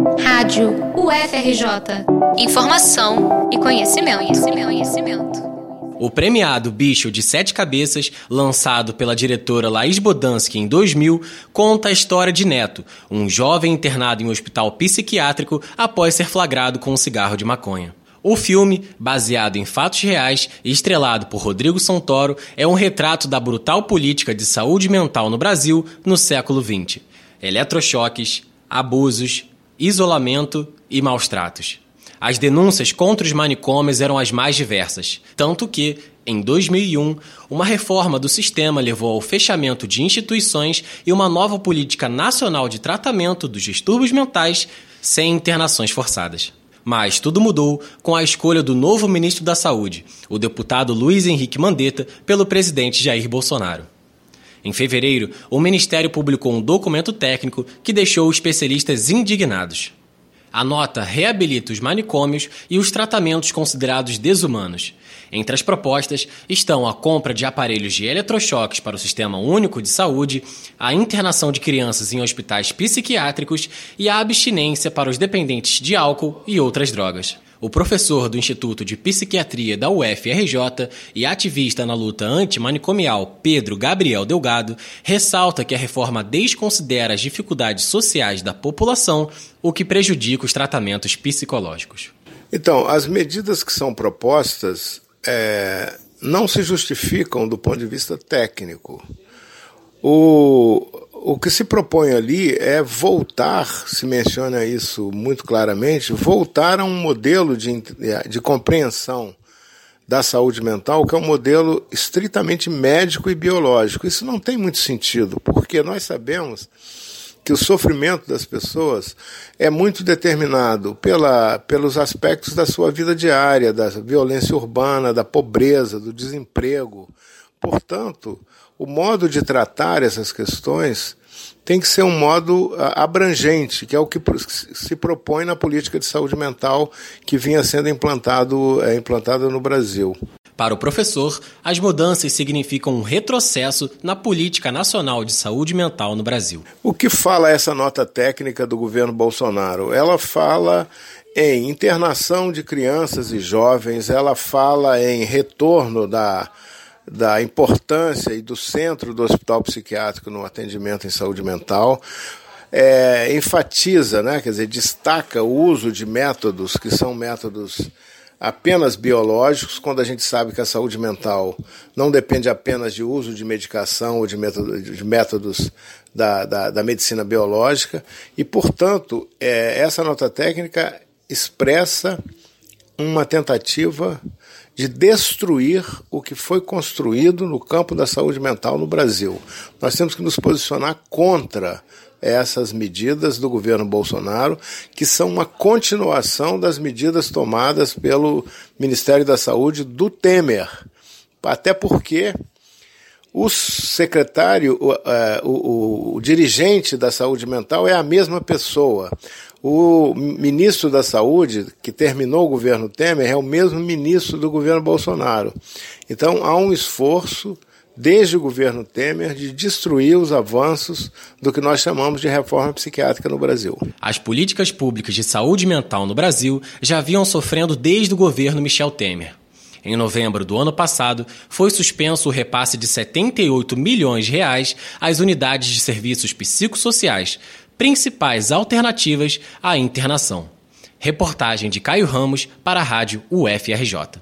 Rádio UFRJ. Informação e conhecimento, conhecimento, conhecimento. O premiado Bicho de Sete Cabeças, lançado pela diretora Laís Bodansky em 2000, conta a história de Neto, um jovem internado em um hospital psiquiátrico após ser flagrado com um cigarro de maconha. O filme, baseado em fatos reais e estrelado por Rodrigo Santoro, é um retrato da brutal política de saúde mental no Brasil no século XX. Eletrochoques, abusos, isolamento e maus tratos. As denúncias contra os manicômios eram as mais diversas, tanto que, em 2001, uma reforma do sistema levou ao fechamento de instituições e uma nova política nacional de tratamento dos distúrbios mentais sem internações forçadas. Mas tudo mudou com a escolha do novo ministro da Saúde, o deputado Luiz Henrique Mandetta, pelo presidente Jair Bolsonaro. Em fevereiro, o Ministério publicou um documento técnico que deixou especialistas indignados. A nota reabilita os manicômios e os tratamentos considerados desumanos. Entre as propostas estão a compra de aparelhos de eletrochoques para o Sistema Único de Saúde, a internação de crianças em hospitais psiquiátricos e a abstinência para os dependentes de álcool e outras drogas. O professor do Instituto de Psiquiatria da UFRJ e ativista na luta antimanicomial Pedro Gabriel Delgado ressalta que a reforma desconsidera as dificuldades sociais da população, o que prejudica os tratamentos psicológicos. Então, as medidas que são propostas é, não se justificam do ponto de vista técnico. O, o que se propõe ali é voltar, se menciona isso muito claramente, voltar a um modelo de, de compreensão da saúde mental, que é um modelo estritamente médico e biológico. Isso não tem muito sentido, porque nós sabemos que o sofrimento das pessoas é muito determinado pela, pelos aspectos da sua vida diária, da violência urbana, da pobreza, do desemprego. Portanto, o modo de tratar essas questões tem que ser um modo ah, abrangente, que é o que se propõe na política de saúde mental que vinha sendo implantado, é, implantado no Brasil. Para o professor, as mudanças significam um retrocesso na política nacional de saúde mental no Brasil. O que fala essa nota técnica do governo Bolsonaro? Ela fala em internação de crianças e jovens, ela fala em retorno da da importância e do centro do hospital psiquiátrico no atendimento em saúde mental. É, enfatiza, né, quer dizer, destaca o uso de métodos que são métodos apenas biológicos, quando a gente sabe que a saúde mental não depende apenas de uso de medicação ou de, método, de métodos da, da, da, medicina biológica, e, portanto, é, essa nota técnica expressa uma tentativa de destruir o que foi construído no campo da saúde mental no Brasil. Nós temos que nos posicionar contra essas medidas do governo Bolsonaro, que são uma continuação das medidas tomadas pelo Ministério da Saúde do Temer. Até porque o secretário, o, é, o, o, dirigente da saúde mental é a mesma pessoa. O ministro da Saúde, que terminou o governo Temer, é o mesmo ministro do governo Bolsonaro. Então há um esforço, desde o governo Temer, de destruir os avanços do que nós chamamos de reforma psiquiátrica no Brasil. As políticas públicas de saúde mental no Brasil já vinham sofrendo desde o governo Michel Temer. Em novembro do ano passado, foi suspenso o repasse de 78 milhões de reais às unidades de serviços psicossociais, principais alternativas à internação. Reportagem de Caio Ramos para a Rádio UFRJ.